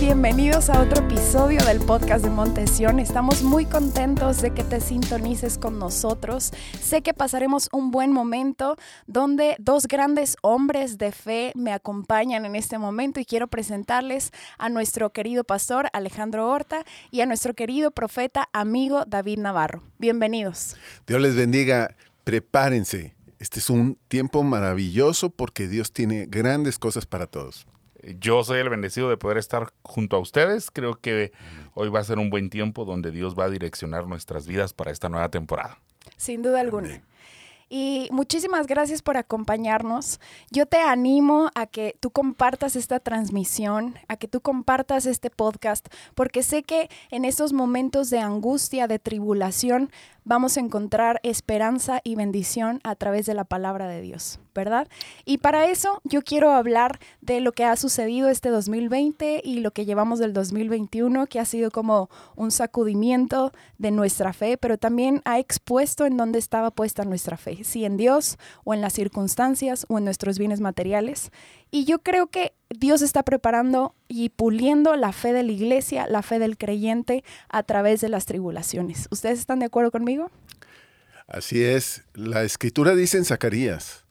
Bienvenidos a otro episodio del podcast de Montesión. Estamos muy contentos de que te sintonices con nosotros. Sé que pasaremos un buen momento donde dos grandes hombres de fe me acompañan en este momento y quiero presentarles a nuestro querido pastor Alejandro Horta y a nuestro querido profeta amigo David Navarro. Bienvenidos. Dios les bendiga. Prepárense. Este es un tiempo maravilloso porque Dios tiene grandes cosas para todos. Yo soy el bendecido de poder estar junto a ustedes. Creo que hoy va a ser un buen tiempo donde Dios va a direccionar nuestras vidas para esta nueva temporada. Sin duda alguna. Y muchísimas gracias por acompañarnos. Yo te animo a que tú compartas esta transmisión, a que tú compartas este podcast, porque sé que en estos momentos de angustia, de tribulación, vamos a encontrar esperanza y bendición a través de la palabra de Dios, ¿verdad? Y para eso yo quiero hablar de lo que ha sucedido este 2020 y lo que llevamos del 2021, que ha sido como un sacudimiento de nuestra fe, pero también ha expuesto en dónde estaba puesta nuestra fe, si en Dios o en las circunstancias o en nuestros bienes materiales. Y yo creo que Dios está preparando y puliendo la fe de la iglesia, la fe del creyente a través de las tribulaciones. ¿Ustedes están de acuerdo conmigo? Así es. La escritura dice en Zacarías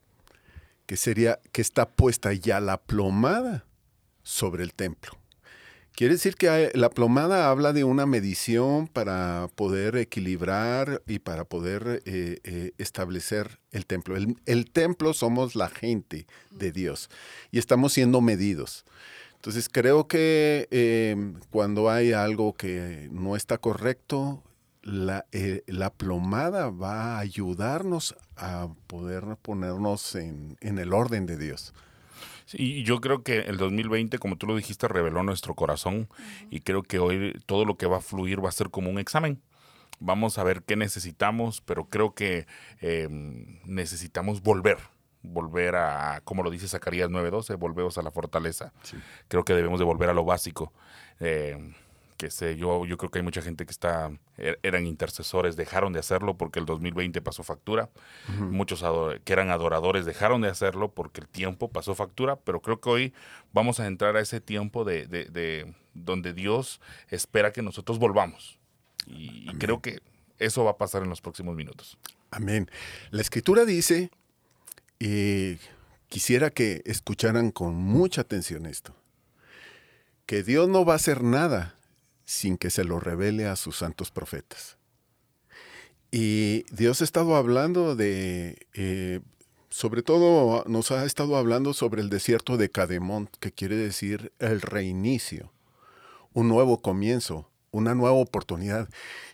que sería que está puesta ya la plomada sobre el templo. Quiere decir que la plomada habla de una medición para poder equilibrar y para poder eh, eh, establecer el templo. El, templo somos la gente de Dios y estamos siendo medidos. Entonces creo que em, cuando hay algo que no está correcto, la, eh, la, plomada va a ayudarnos a poder ponernos en el orden de Dios y yo creo que el 2020, como tú lo dijiste, reveló nuestro corazón y creo que hoy todo lo que va a fluir va a ser como un examen. Vamos a ver qué necesitamos, pero creo que em, necesitamos volver, volver a, como lo dice Zacarías 9:12, volvemos a la fortaleza. Creo que debemos de volver a lo básico. Eh, que sé, yo, yo creo que hay mucha gente que está, er, eran intercesores, dejaron de hacerlo porque el 2020 pasó factura. Muchos que eran adoradores dejaron de hacerlo porque el tiempo pasó factura, pero creo que hoy vamos a entrar a ese tiempo de, de, donde Dios espera que nosotros volvamos. Y, creo que eso va a pasar en los próximos minutos. Amén. La escritura dice, y quisiera que escucharan con mucha atención esto, que Dios no va a hacer nada sin que se lo revele a sus santos profetas. Y Dios ha estado hablando de, eh, sobre todo nos ha estado hablando sobre el desierto de Cademont, que quiere decir el reinicio, un nuevo comienzo, una nueva oportunidad.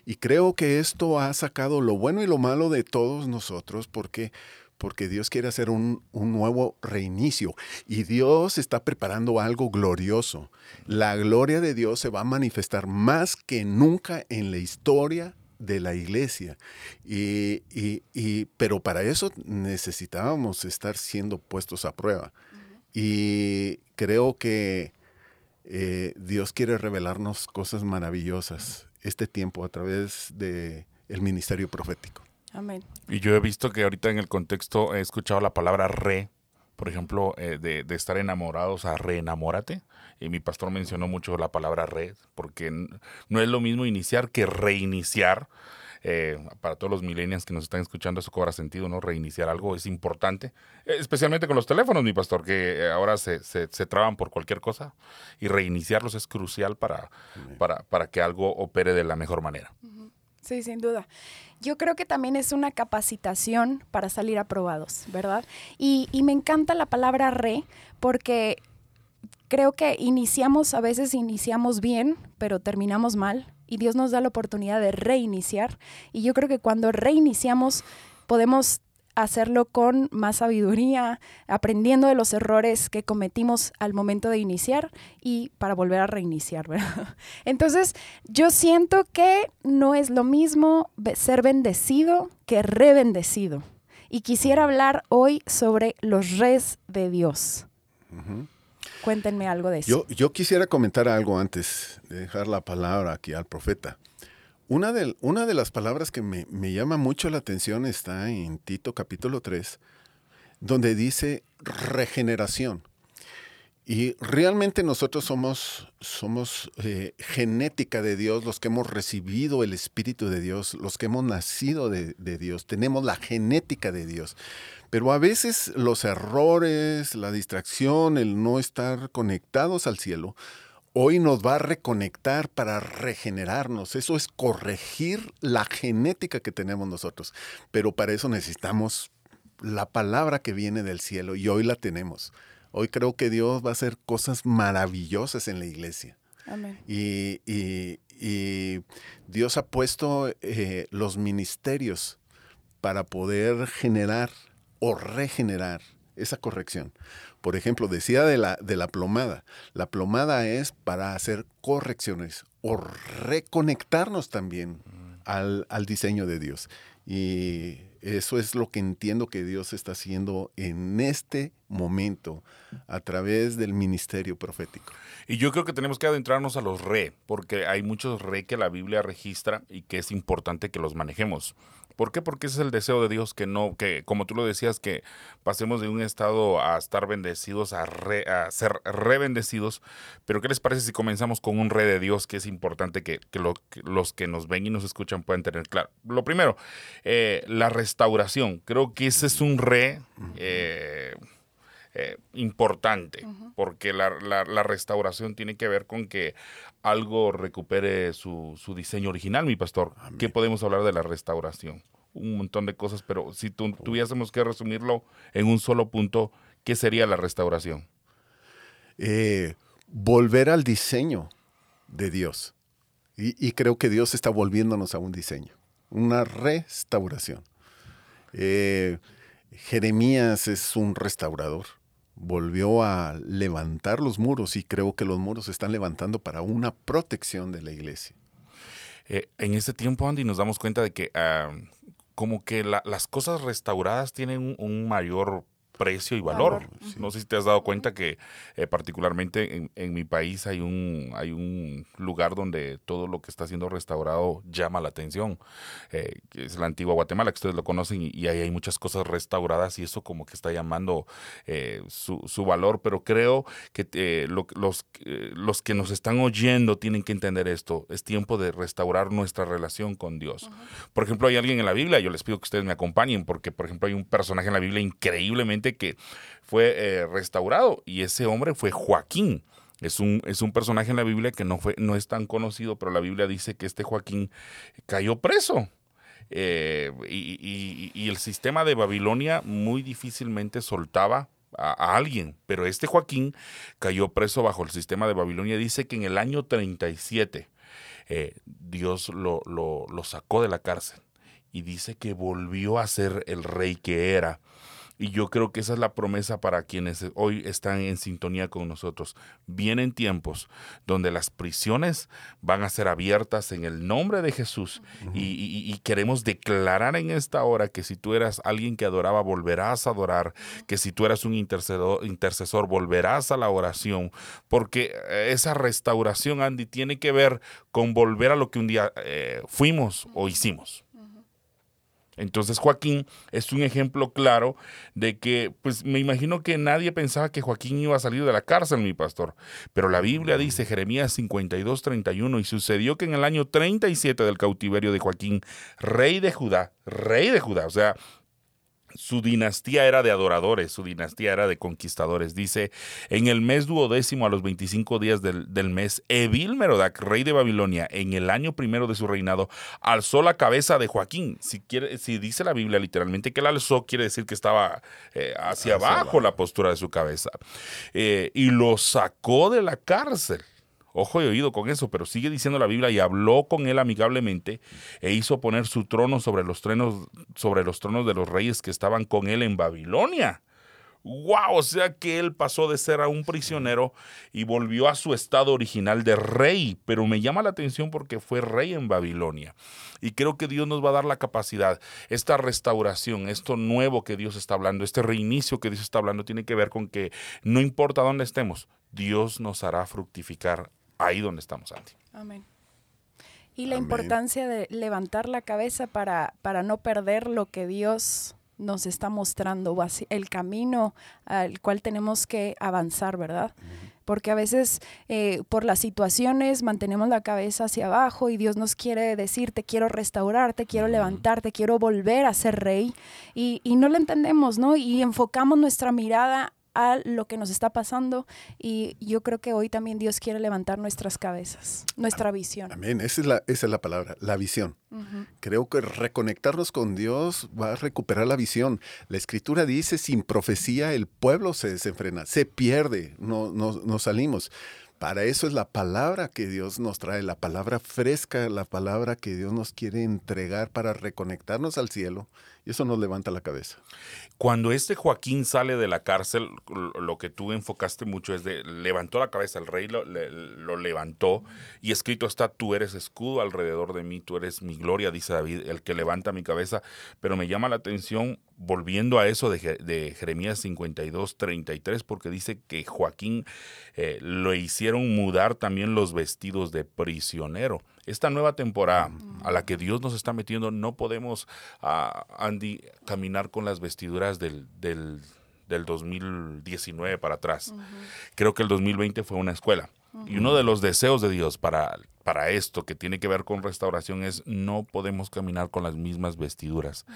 Y creo que esto ha sacado lo bueno y lo malo de todos nosotros, porque porque Dios quiere hacer un, nuevo reinicio y Dios está preparando algo glorioso. La gloria de Dios se va a manifestar más que nunca en la historia de la iglesia. Y, pero para eso necesitábamos estar siendo puestos a prueba. Y creo que eh, Dios quiere revelarnos cosas maravillosas este tiempo a través del el ministerio profético. Y yo he visto que ahorita en el contexto he escuchado la palabra re, por ejemplo, eh, de, estar enamorados a reenamórate. Y mi pastor mencionó mucho la palabra re, porque no es lo mismo iniciar que reiniciar. Eh, para todos los millennials que nos están escuchando, eso cobra sentido, ¿no? Reiniciar algo es importante, especialmente con los teléfonos, mi pastor, que ahora se, se, traban por cualquier cosa y reiniciarlos es crucial para, para, para que algo opere de la mejor manera. Sí, sin duda. Yo creo que también es una capacitación para salir aprobados, ¿verdad? Y, y me encanta la palabra re porque creo que iniciamos, a veces iniciamos bien, pero terminamos mal. Y Dios nos da la oportunidad de reiniciar. Y yo creo que cuando reiniciamos podemos hacerlo con más sabiduría, aprendiendo de los errores que cometimos al momento de iniciar y para volver a reiniciar, ¿verdad? Entonces, yo siento que no es lo mismo ser bendecido que rebendecido. Y quisiera hablar hoy sobre los res de Dios. Cuéntenme algo de eso. Yo, yo quisiera comentar algo antes de dejar la palabra aquí al profeta. Una de, las palabras que me, llama mucho la atención está en Tito capítulo 3, donde dice regeneración. Y realmente nosotros somos, somos eh, genética de Dios, los que hemos recibido el Espíritu de Dios, los que hemos nacido de, de, Dios, tenemos la genética de Dios. Pero a veces los errores, la distracción, el no estar conectados al cielo, hoy nos va a reconectar para regenerarnos. Eso es corregir la genética que tenemos nosotros. Pero para eso necesitamos la palabra que viene del cielo y hoy la tenemos. Hoy creo que Dios va a hacer cosas maravillosas en la iglesia. Amén. Y, y, y Dios ha puesto eh, los ministerios para poder generar o regenerar esa corrección. Por ejemplo, decía de la, de la plomada. La plomada es para hacer correcciones o reconectarnos también al, al diseño de Dios. Y eso es lo que entiendo que Dios está haciendo en este momento a través del ministerio profético. Y yo creo que tenemos que adentrarnos a los re, porque hay muchos re que la Biblia registra y que es importante que los manejemos. ¿Por qué? Porque ese es el deseo de Dios, que no, que como tú lo decías, que pasemos de un estado a estar bendecidos a, a ser rebendecidos. Pero ¿qué les parece si comenzamos con un re de Dios que es importante que, que, lo, que los que nos ven y nos escuchan puedan tener claro? Lo primero, eh, la restauración. Creo que ese es un re. Eh, eh, importante, uh -huh. porque la, la, la, restauración tiene que ver con que algo recupere su, su diseño original, mi pastor. Amén. ¿Qué podemos hablar de la restauración? Un montón de cosas, pero si tu, tuviésemos que resumirlo en un solo punto, ¿qué sería la restauración? Eh, volver al diseño de Dios. Y, y, creo que Dios está volviéndonos a un diseño, una restauración. Eh, Jeremías es un restaurador volvió a levantar los muros y creo que los muros se están levantando para una protección de la iglesia. Eh, en este tiempo, Andy, nos damos cuenta de que uh, como que la, las cosas restauradas tienen un mayor precio y valor. No sé si te has dado cuenta que eh, particularmente en, en, mi país hay un, hay un lugar donde todo lo que está siendo restaurado llama la atención. Eh, es la antigua Guatemala, que ustedes lo conocen, y, y ahí hay muchas cosas restauradas y eso como que está llamando eh, su, su, valor. Pero creo que lo, los, los que nos están oyendo tienen que entender esto. Es tiempo de restaurar nuestra relación con Dios. Uh -huh. Por ejemplo, hay alguien en la Biblia, yo les pido que ustedes me acompañen, porque por ejemplo hay un personaje en la Biblia increíblemente que fue eh, restaurado y ese hombre fue Joaquín. Es un, es un personaje en la Biblia que no, fue, no es tan conocido, pero la Biblia dice que este Joaquín cayó preso. Eh, y, y, el sistema de Babilonia muy difícilmente soltaba a, alguien, pero este Joaquín cayó preso bajo el sistema de Babilonia. Dice que en el año 37 eh, Dios lo, lo sacó de la cárcel y dice que volvió a ser el rey que era. Y yo creo que esa es la promesa para quienes hoy están en sintonía con nosotros. Vienen tiempos donde las prisiones van a ser abiertas en el nombre de Jesús. Uh -huh. y, y, y, queremos declarar en esta hora que si tú eras alguien que adoraba, volverás a adorar. Que si tú eras un intercesor, intercesor volverás a la oración. Porque esa restauración, Andy, tiene que ver con volver a lo que un día eh, fuimos o hicimos. Entonces Joaquín es un ejemplo claro de que, pues me imagino que nadie pensaba que Joaquín iba a salir de la cárcel, mi pastor. Pero la Biblia dice, Jeremías 52, 31, y sucedió que en el año 37 del cautiverio de Joaquín, rey de Judá, rey de Judá, o sea, su dinastía era de adoradores, su dinastía era de conquistadores. Dice, en el mes duodécimo a los 25 días del, del, mes, Evil Merodac, rey de Babilonia, en el año primero de su reinado, alzó la cabeza de Joaquín. Si, quiere, si dice la Biblia literalmente que él alzó, quiere decir que estaba eh, hacia, hacia abajo, abajo, la postura de su cabeza. Eh, y lo sacó de la cárcel ojo y oído con eso, pero sigue diciendo la Biblia y habló con él amigablemente e hizo poner su trono sobre los tronos, sobre los tronos de los reyes que estaban con él en Babilonia. ¡Wow! O sea que él pasó de ser a un prisionero y volvió a su estado original de rey. Pero me llama la atención porque fue rey en Babilonia. Y creo que Dios nos va a dar la capacidad. Esta restauración, esto nuevo que Dios está hablando, este reinicio que Dios está hablando, tiene que ver con que no importa dónde estemos, Dios nos hará fructificar ahí donde estamos, Andy. Amén. Y la Amén. importancia de levantar la cabeza para, para no perder lo que Dios nos está mostrando el camino al cual tenemos que avanzar, ¿verdad? Porque a veces eh, por las situaciones mantenemos la cabeza hacia abajo y Dios nos quiere decir, te quiero restaurar, te quiero levantar, te quiero volver a ser rey. Y, y no lo entendemos, ¿no? Y enfocamos nuestra mirada a lo que nos está pasando y yo creo que hoy también Dios quiere levantar nuestras cabezas, nuestra visión. Amén, esa es la, esa es la palabra, la visión. Creo que reconectarnos con Dios va a recuperar la visión. La escritura dice, sin profecía el pueblo se desenfrena, se pierde, no, no, no salimos. Para eso es la palabra que Dios nos trae, la palabra fresca, la palabra que Dios nos quiere entregar para reconectarnos al cielo. Y eso nos levanta la cabeza. Cuando este Joaquín sale de la cárcel, lo que tú enfocaste mucho es de levantó la cabeza, el rey lo, levantó y escrito está, tú eres escudo alrededor de mí, tú eres mi gloria, dice David, el que levanta mi cabeza. Pero me llama la atención volviendo a eso de, de, Jeremías 52, 33, porque dice que Joaquín eh, lo hicieron mudar también los vestidos de prisionero. Esta nueva temporada a la que Dios nos está metiendo, no podemos, uh, Andy, caminar con las vestiduras del, del, del 2019 para atrás. Creo que el 2020 fue una escuela. Y uno de los deseos de Dios para, para esto que tiene que ver con restauración es no podemos caminar con las mismas vestiduras.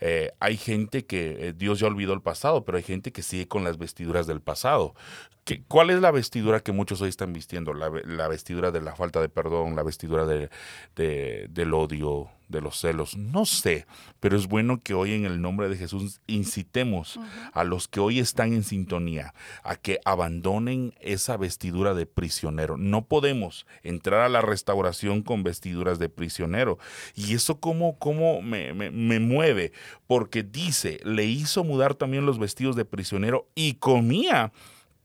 Eh, hay gente que eh, Dios ya olvidó el pasado, pero hay gente que sigue con las vestiduras del pasado. ¿Qué, ¿Cuál es la vestidura que muchos hoy están vistiendo? La, vestidura de la falta de perdón, la vestidura de, del odio, de los celos. No sé, pero es bueno que hoy en el nombre de Jesús incitemos a los que hoy están en sintonía a que abandonen esa vestidura de prisionero. No podemos entrar a la restauración con vestiduras de prisionero. Y eso como, como me, me mueve, porque dice, le hizo mudar también los vestidos de prisionero y comía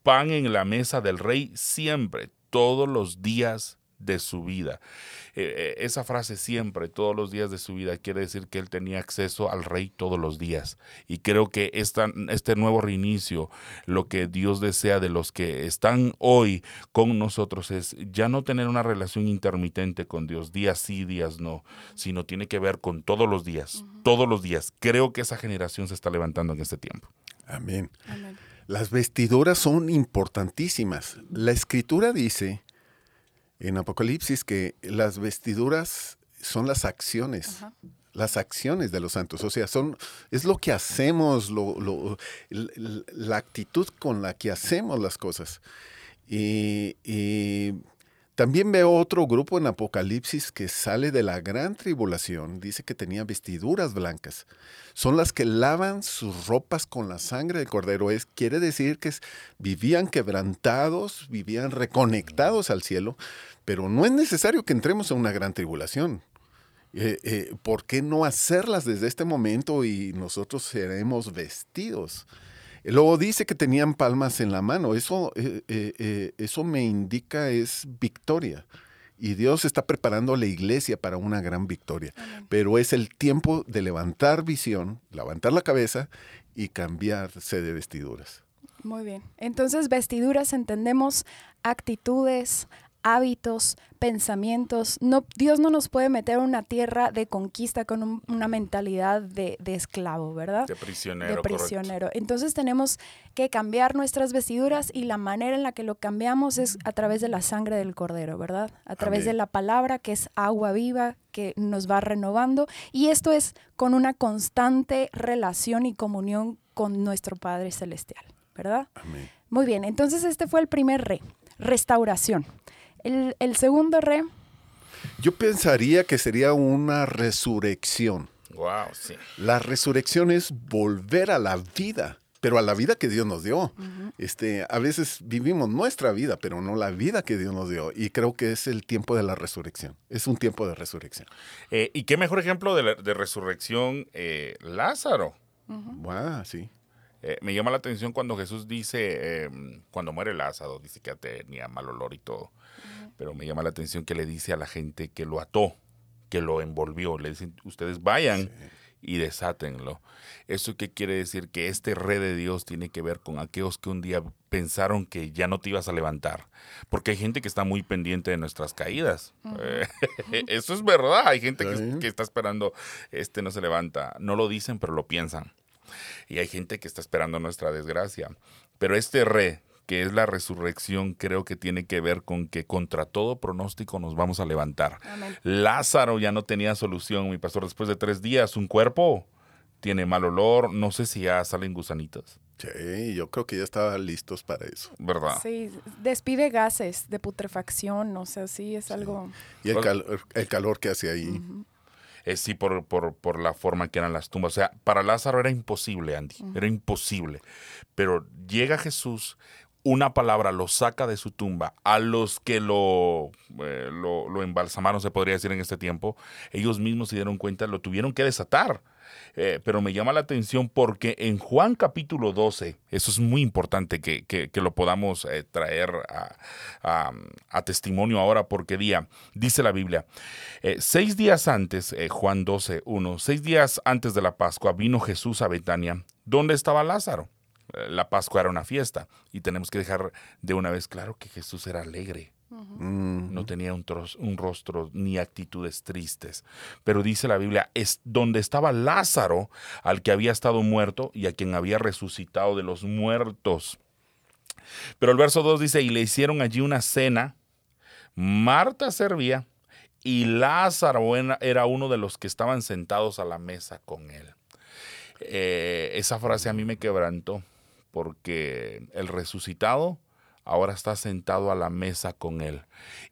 pan en la mesa del rey siempre, todos los días de su vida. Eh, eh, esa frase siempre, todos los días de su vida, quiere decir que él tenía acceso al rey todos los días. Y creo que esta, este nuevo reinicio, lo que Dios desea de los que están hoy con nosotros es ya no tener una relación intermitente con Dios, días sí, días no, sino tiene que ver con todos los días, todos los días. Creo que esa generación se está levantando en este tiempo. Amén. Las vestiduras son importantísimas. La escritura dice en Apocalipsis que las vestiduras son las acciones. Las acciones de los santos, o sea, son, es lo que hacemos, lo, la actitud con la que hacemos las cosas. Y, y también veo otro grupo en Apocalipsis que sale de la gran tribulación, dice que tenía vestiduras blancas. Son las que lavan sus ropas con la sangre del cordero. Es, quiere decir que vivían quebrantados, vivían reconectados al cielo, pero no es necesario que entremos en una gran tribulación. Eh, eh, ¿Por qué no hacerlas desde este momento y nosotros seremos vestidos? Luego dice que tenían palmas en la mano. Eso, eh, eh, eh, eso me indica es victoria. Y Dios está preparando a la iglesia para una gran victoria. Pero es el tiempo de levantar visión, levantar la cabeza y cambiarse de vestiduras. Muy bien. Entonces, vestiduras entendemos actitudes, hábitos, pensamientos. No, Dios no nos puede meter a una tierra de conquista con una mentalidad de, esclavo, ¿verdad? De prisionero. De prisionero. Entonces tenemos que cambiar nuestras vestiduras y la manera en la que lo cambiamos es a través de la sangre del cordero, ¿verdad? A través de la palabra que es agua viva que nos va renovando y esto es con una constante relación y comunión con nuestro Padre Celestial, ¿verdad? Amén. Muy bien, entonces este fue el primer re, restauración. El, segundo re. Yo pensaría que sería una resurrección. Wow, sí. La resurrección es volver a la vida, pero a la vida que Dios nos dio. este, a veces vivimos nuestra vida, pero no la vida que Dios nos dio. Y creo que es el tiempo de la resurrección. Es un tiempo de resurrección. Eh, ¿Y qué mejor ejemplo de, resurrección? Eh, Lázaro. Wow, sí. Eh, me llama la atención cuando Jesús dice, em, cuando muere Lázaro, dice que tenía mal olor y todo pero me llama la atención que le dice a la gente que lo ató, que lo envolvió. Le dicen, ustedes vayan y desátenlo. ¿Eso qué quiere decir? Que este rey de Dios tiene que ver con aquellos que un día pensaron que ya no te ibas a levantar. Porque hay gente que está muy pendiente de nuestras caídas. Eh, eso es verdad. Hay gente que, que, está esperando, este no se levanta. No lo dicen, pero lo piensan. Y hay gente que está esperando nuestra desgracia. Pero este re, que es la resurrección, creo que tiene que ver con que contra todo pronóstico nos vamos a levantar. Lázaro ya no tenía solución, mi pastor, después de tres días, un cuerpo tiene mal olor, no sé si ya salen gusanitos. Sí, yo creo que ya estaban listos para eso. ¿Verdad? Sí, despide gases de putrefacción, o sea, sí, es algo... Y el, calor, el calor que hace ahí. Eh, sí, por, por, por, la forma que eran las tumbas. O sea, para Lázaro era imposible, Andy, era imposible. Pero llega Jesús, una palabra lo saca de su tumba. A los que lo, eh, lo, lo, embalsamaron, se podría decir en este tiempo, ellos mismos se dieron cuenta, lo tuvieron que desatar. Eh, pero me llama la atención porque en Juan capítulo 12, eso es muy importante que, que, lo podamos eh, traer a, testimonio ahora, porque día, dice la Biblia, eh, seis días antes, Juan 12, 1, seis días antes de la Pascua, vino Jesús a Betania, donde estaba Lázaro. La Pascua era una fiesta y tenemos que dejar de una vez claro que Jesús era alegre. No tenía un, rostro ni actitudes tristes. Pero dice la Biblia, es donde estaba Lázaro, al que había estado muerto y a quien había resucitado de los muertos. Pero el verso 2 dice, y le hicieron allí una cena. Marta servía y Lázaro era uno de los que estaban sentados a la mesa con él. Eh, esa frase a mí me quebrantó porque el resucitado ahora está sentado a la mesa con Él.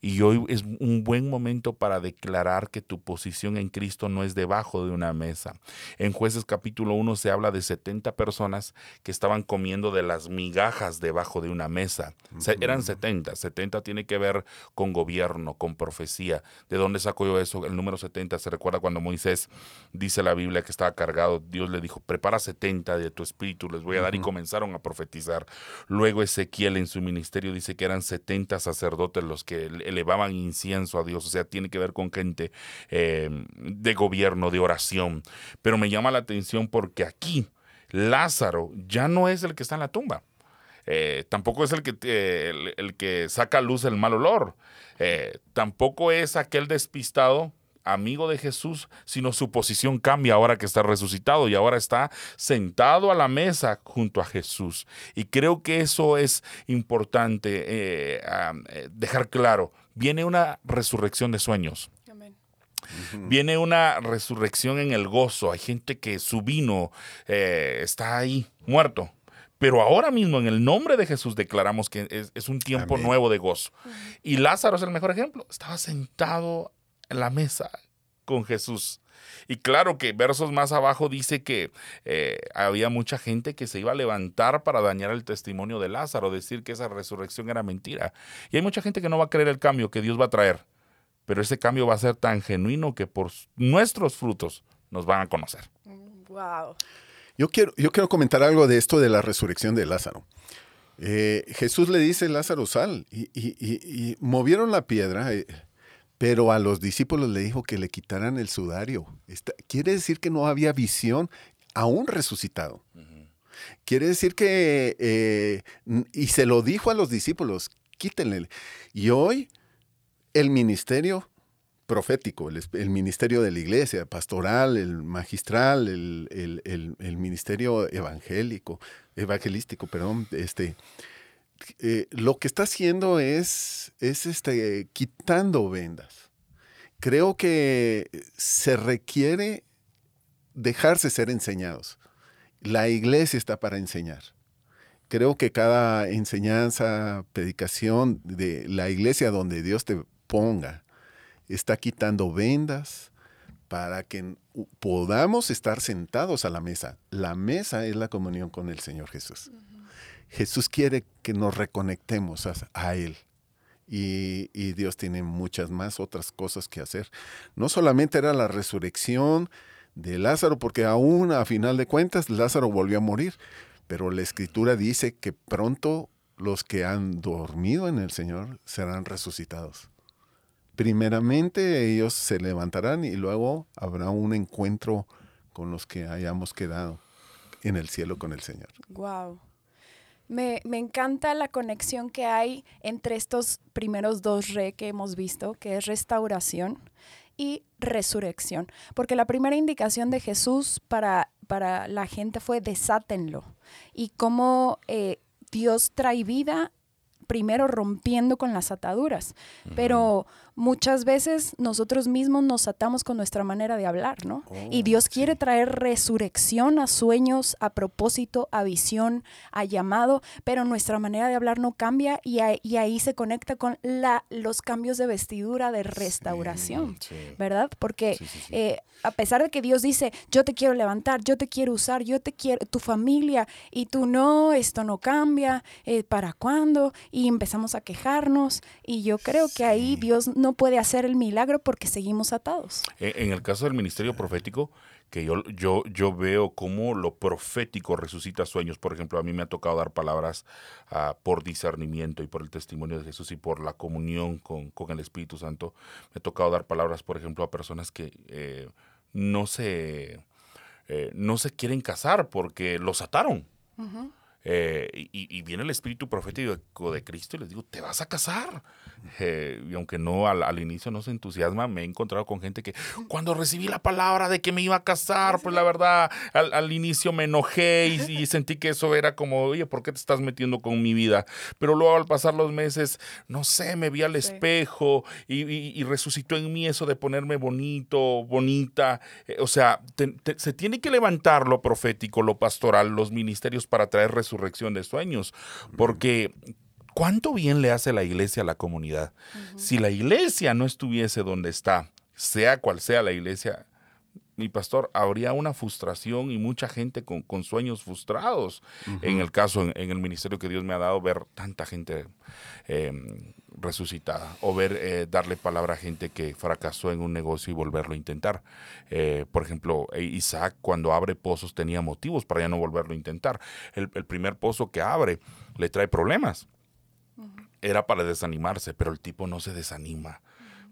Y hoy es un buen momento para declarar que tu posición en Cristo no es debajo de una mesa. En jueces capítulo 1 se habla de 70 personas que estaban comiendo de las migajas debajo de una mesa. eran 70. 70 tiene que ver con gobierno, con profecía. ¿De dónde sacó yo eso? El número 70 se recuerda cuando Moisés dice la Biblia que estaba cargado. Dios le dijo, prepara 70 de tu espíritu, les voy a dar. Y comenzaron a profetizar. Luego Ezequiel en su ministerio ministerio dice que eran 70 sacerdotes los que elevaban incienso a Dios, o sea, tiene que ver con gente em, de gobierno, de oración. Pero me llama la atención porque aquí Lázaro ya no es el que está en la tumba. Eh, tampoco es el que, el, que saca a luz el mal olor. Eh, tampoco es aquel despistado amigo de Jesús, sino su posición cambia ahora que está resucitado y ahora está sentado a la mesa junto a Jesús. Y creo que eso es importante eh, eh, dejar claro. Viene una resurrección de sueños. Viene una resurrección en el gozo. Hay gente que su vino eh, está ahí muerto. Pero ahora mismo, en el nombre de Jesús, declaramos que es, un tiempo nuevo de gozo. Y Lázaro es el mejor ejemplo. Estaba sentado la mesa con Jesús. Y claro que versos más abajo dice que eh, había mucha gente que se iba a levantar para dañar el testimonio de Lázaro, decir que esa resurrección era mentira. Y hay mucha gente que no va a creer el cambio que Dios va a traer. Pero ese cambio va a ser tan genuino que por nuestros frutos nos van a conocer. Wow. Yo quiero, yo quiero comentar algo de esto de la resurrección de Lázaro. Eh, Jesús le dice, Lázaro, sal. Y, movieron la piedra. Eh, pero a los discípulos le dijo que le quitaran el sudario. quiere decir que no había visión aún resucitado. Quiere decir que, eh, y se lo dijo a los discípulos, quítenle. Y hoy el ministerio profético, el, ministerio de la iglesia, pastoral, el magistral, el, ministerio evangélico, evangelístico, perdón, este, eh, lo que está haciendo es, es este, quitando vendas. Creo que se requiere dejarse ser enseñados. La iglesia está para enseñar. Creo que cada enseñanza, predicación de la iglesia donde Dios te ponga, está quitando vendas para que podamos estar sentados a la mesa. La mesa es la comunión con el Señor Jesús. Jesús quiere que nos reconectemos a, Él. Y, Dios tiene muchas más otras cosas que hacer. No solamente era la resurrección de Lázaro, porque aún a final de cuentas Lázaro volvió a morir, pero la escritura dice que pronto los que han dormido en el Señor serán resucitados. Primeramente ellos se levantarán y luego habrá un encuentro con los que hayamos quedado en el cielo con el Señor. Wow. Me, encanta la conexión que hay entre estos primeros dos re que hemos visto, que es restauración y resurrección. Porque la primera indicación de Jesús para, para la gente fue desátenlo. Y cómo eh, Dios trae vida primero rompiendo con las ataduras. Pero muchas veces nosotros mismos nos atamos con nuestra manera de hablar, ¿no? y Oh, Dios quiere traer resurrección a sueños, a propósito, a visión, a llamado, pero nuestra manera de hablar no cambia y, ahí- y ahí se conecta con la, los cambios de vestidura de restauración, Sí. ¿verdad? Porque eh, a pesar de que Dios dice, yo te quiero levantar, yo te quiero usar, yo te quiero, tu familia, y tú no, esto no cambia, eh, ¿para cuándo? Y empezamos a quejarnos, y yo creo que ahí Dios no puede hacer el milagro porque seguimos atados. En, en el caso del ministerio profético, que yo, yo, yo veo cómo lo profético resucita sueños. Por ejemplo, a mí me ha tocado dar palabras ah, por discernimiento y por el testimonio de Jesús y por la comunión con, con el Espíritu Santo. Me ha tocado dar palabras, por ejemplo, a personas que eh, no, se, eh, no se quieren casar porque los ataron. Eh, y, y viene el espíritu profético de Cristo y les digo, te vas a casar. Eh, y aunque no al, al inicio no se entusiasma, me he encontrado con gente que cuando recibí la palabra de que me iba a casar, pues la verdad, al, al inicio me enojé y, y sentí que eso era como, oye, ¿por qué te estás metiendo con mi vida? Pero luego al pasar los meses, no sé, me vi al Sí. espejo y, y- y resucitó en mí eso de ponerme bonito, bonita. Eh, o sea, te- te- se tiene que levantar lo profético, lo pastoral, los ministerios para traer resurrección de sueños, porque ¿cuánto bien le hace la iglesia a la comunidad? Si la iglesia no estuviese donde está, sea cual sea la iglesia, mi pastor, habría una frustración y mucha gente con, con sueños frustrados. En el caso, en, en el ministerio que Dios me ha dado, ver tanta gente eh, resucitada o ver eh, darle palabra a gente que fracasó en un negocio y volverlo a intentar. Eh, por ejemplo, eh, Isaac cuando abre pozos tenía motivos para ya no volverlo a intentar. El, el primer pozo que abre le trae problemas. Era para desanimarse, pero el tipo no se desanima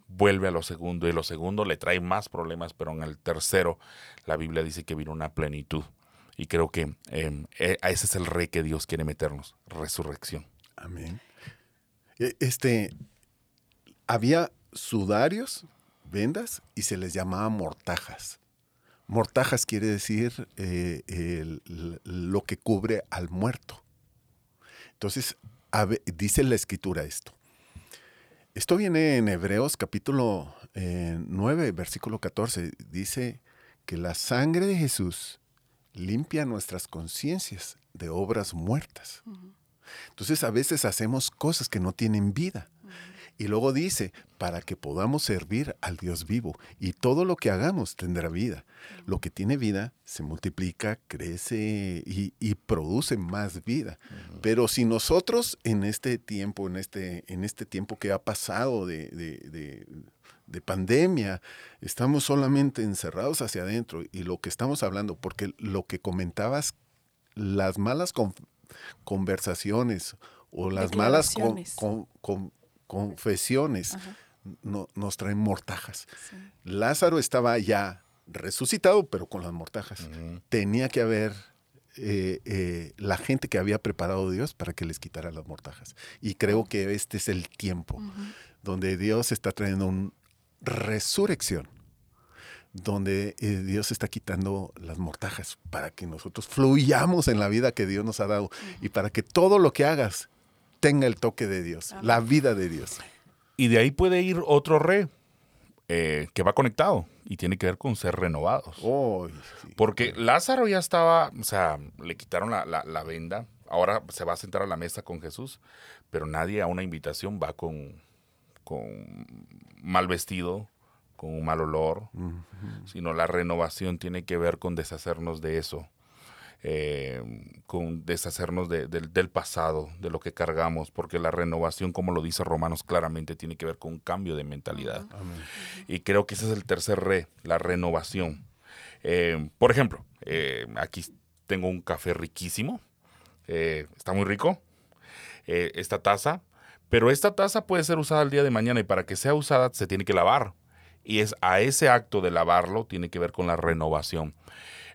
vuelve a lo segundo y lo segundo le trae más problemas, pero en el tercero la Biblia dice que vino una plenitud. Y creo que eh, ese es el rey que Dios quiere meternos, resurrección. Amén. E- Este, había sudarios, vendas, y se les llamaba mortajas. Mortajas quiere decir eh, lo que cubre al muerto. Entonces, dice la escritura esto. Esto viene en Hebreos capítulo eh, 9, versículo 14. Dice que la sangre de Jesús limpia nuestras conciencias de obras muertas. Entonces a veces hacemos cosas que no tienen vida. Y luego dice, para que podamos servir al Dios vivo. Y todo lo que hagamos tendrá vida. Lo que tiene vida se multiplica, crece y, y produce más vida. Pero si nosotros en este tiempo, en este, en este tiempo que ha pasado de, de- de- de pandemia, estamos solamente encerrados hacia adentro. Y lo que estamos hablando, porque lo que comentabas, las malas con- conversaciones o las malas con- Declaraciones. con- con- confesiones no- nos traen mortajas. Sí. Lázaro estaba ya resucitado, pero con las mortajas. Tenía que haber eh, eh, la gente que había preparado Dios para que les quitara las mortajas. Y creo que este es el tiempo donde Dios está trayendo una resurrección, donde eh, Dios está quitando las mortajas para que nosotros fluyamos en la vida que Dios nos ha dado y para que todo lo que hagas tenga el toque de Dios, Amén. la vida de Dios. Y de ahí puede ir otro rey eh, que va conectado y tiene que ver con ser renovados. Oh, sí. Porque Lázaro ya estaba, o sea, le quitaron la, la- la venda, ahora se va a sentar a la mesa con Jesús, pero nadie a una invitación va con, con mal vestido, con un mal olor, sino la renovación tiene que ver con deshacernos de eso, eh, con deshacernos de- del- del pasado, de lo que cargamos, porque la renovación, como lo dice Romanos claramente, tiene que ver con un cambio de mentalidad. Y creo que ese es el tercer re, la renovación. Eh, por ejemplo, eh, aquí tengo un café riquísimo, está muy rico, esta taza, pero esta taza puede ser usada el día de mañana y para que sea usada se tiene que lavar. Y es a ese acto de lavarlo tiene que ver con la renovación.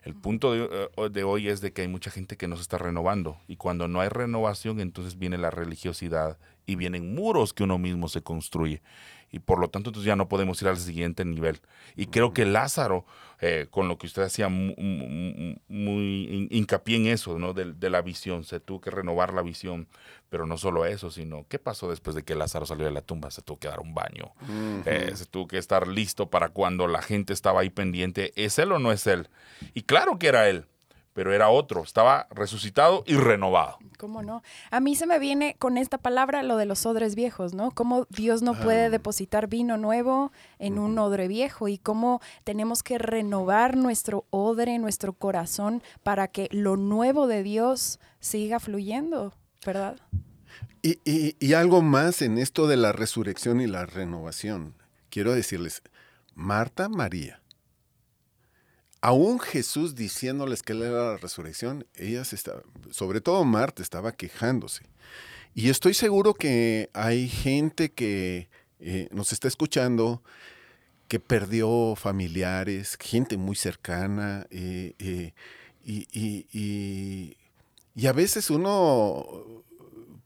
El punto de, eh, de hoy es de que hay mucha gente que no se está renovando y cuando no hay renovación entonces viene la religiosidad y vienen muros que uno mismo se construye. Y por lo tanto, entonces ya no podemos ir al siguiente nivel. Y creo que Lázaro, eh, con lo que usted hacía muy, hincapié en eso, ¿no? De, la visión, se tuvo que renovar la visión. Pero no solo eso, sino qué pasó después de que Lázaro salió de la tumba. Se tuvo que dar un baño. Eh, se tuvo que estar listo para cuando la gente estaba ahí pendiente. ¿Es él o no es él? Y claro que era él pero era otro, estaba resucitado y renovado. ¿Cómo no? A mí se me viene con esta palabra lo de los odres viejos, ¿no? Cómo Dios no puede ah. depositar vino nuevo en un odre viejo y cómo tenemos que renovar nuestro odre, nuestro corazón, para que lo nuevo de Dios siga fluyendo, ¿verdad? Y, y algo más en esto de la resurrección y la renovación. Quiero decirles, Marta, María, aún Jesús diciéndoles que Él era la resurrección, ellas estaban, sobre todo Marta, estaba quejándose. Y estoy seguro que hay gente que eh, nos está escuchando que perdió familiares, gente muy cercana, eh, eh, y, y, a veces uno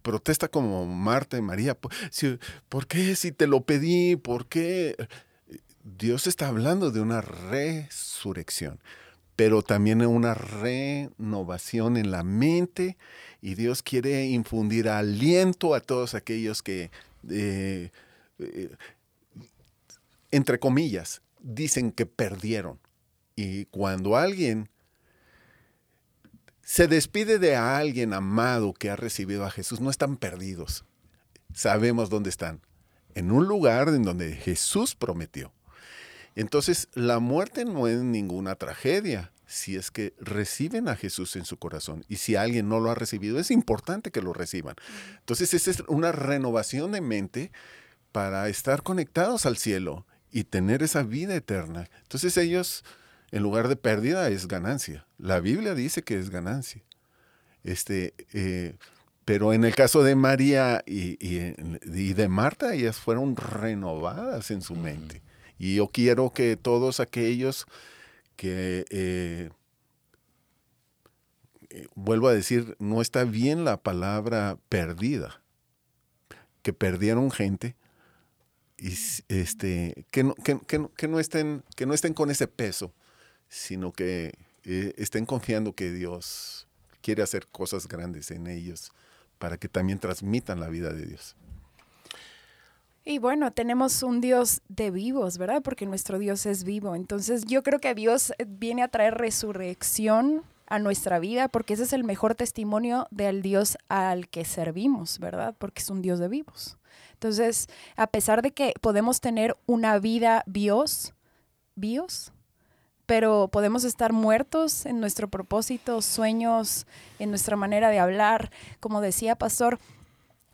protesta como Marta y María, ¿por qué si te lo pedí? ¿Por qué? Dios está hablando de una resurrección, pero también una renovación en la mente y Dios quiere infundir aliento a todos aquellos que, eh, eh, entre comillas, dicen que perdieron. Y cuando alguien se despide de alguien amado que ha recibido a Jesús, no están perdidos. Sabemos dónde están. En un lugar en donde Jesús prometió. Entonces, la muerte no es ninguna tragedia si es que reciben a Jesús en su corazón. Y si alguien no lo ha recibido, es importante que lo reciban. Entonces, esa es una renovación de mente para estar conectados al cielo y tener esa vida eterna. Entonces ellos, en lugar de pérdida, es ganancia. La Biblia dice que es ganancia. Este, eh, pero en el caso de María y, y, de Marta, ellas fueron renovadas en su mente. Y yo quiero que todos aquellos que, eh, eh, vuelvo a decir, no está bien la palabra perdida, que perdieron gente, y este, que, no, que, no estén, que no estén con ese peso, sino que eh, estén confiando que Dios quiere hacer cosas grandes en ellos para que también transmitan la vida de Dios. Y bueno, tenemos un Dios de vivos, ¿verdad? Porque nuestro Dios es vivo. Entonces yo creo que Dios eh, viene a traer resurrección a nuestra vida porque ese es el mejor testimonio del Dios al que servimos, ¿verdad? Porque es un Dios de vivos. Entonces, a pesar de que podemos tener una vida bios, bios, pero podemos estar muertos en nuestro propósito, sueños, en nuestra manera de hablar, como decía Pastor,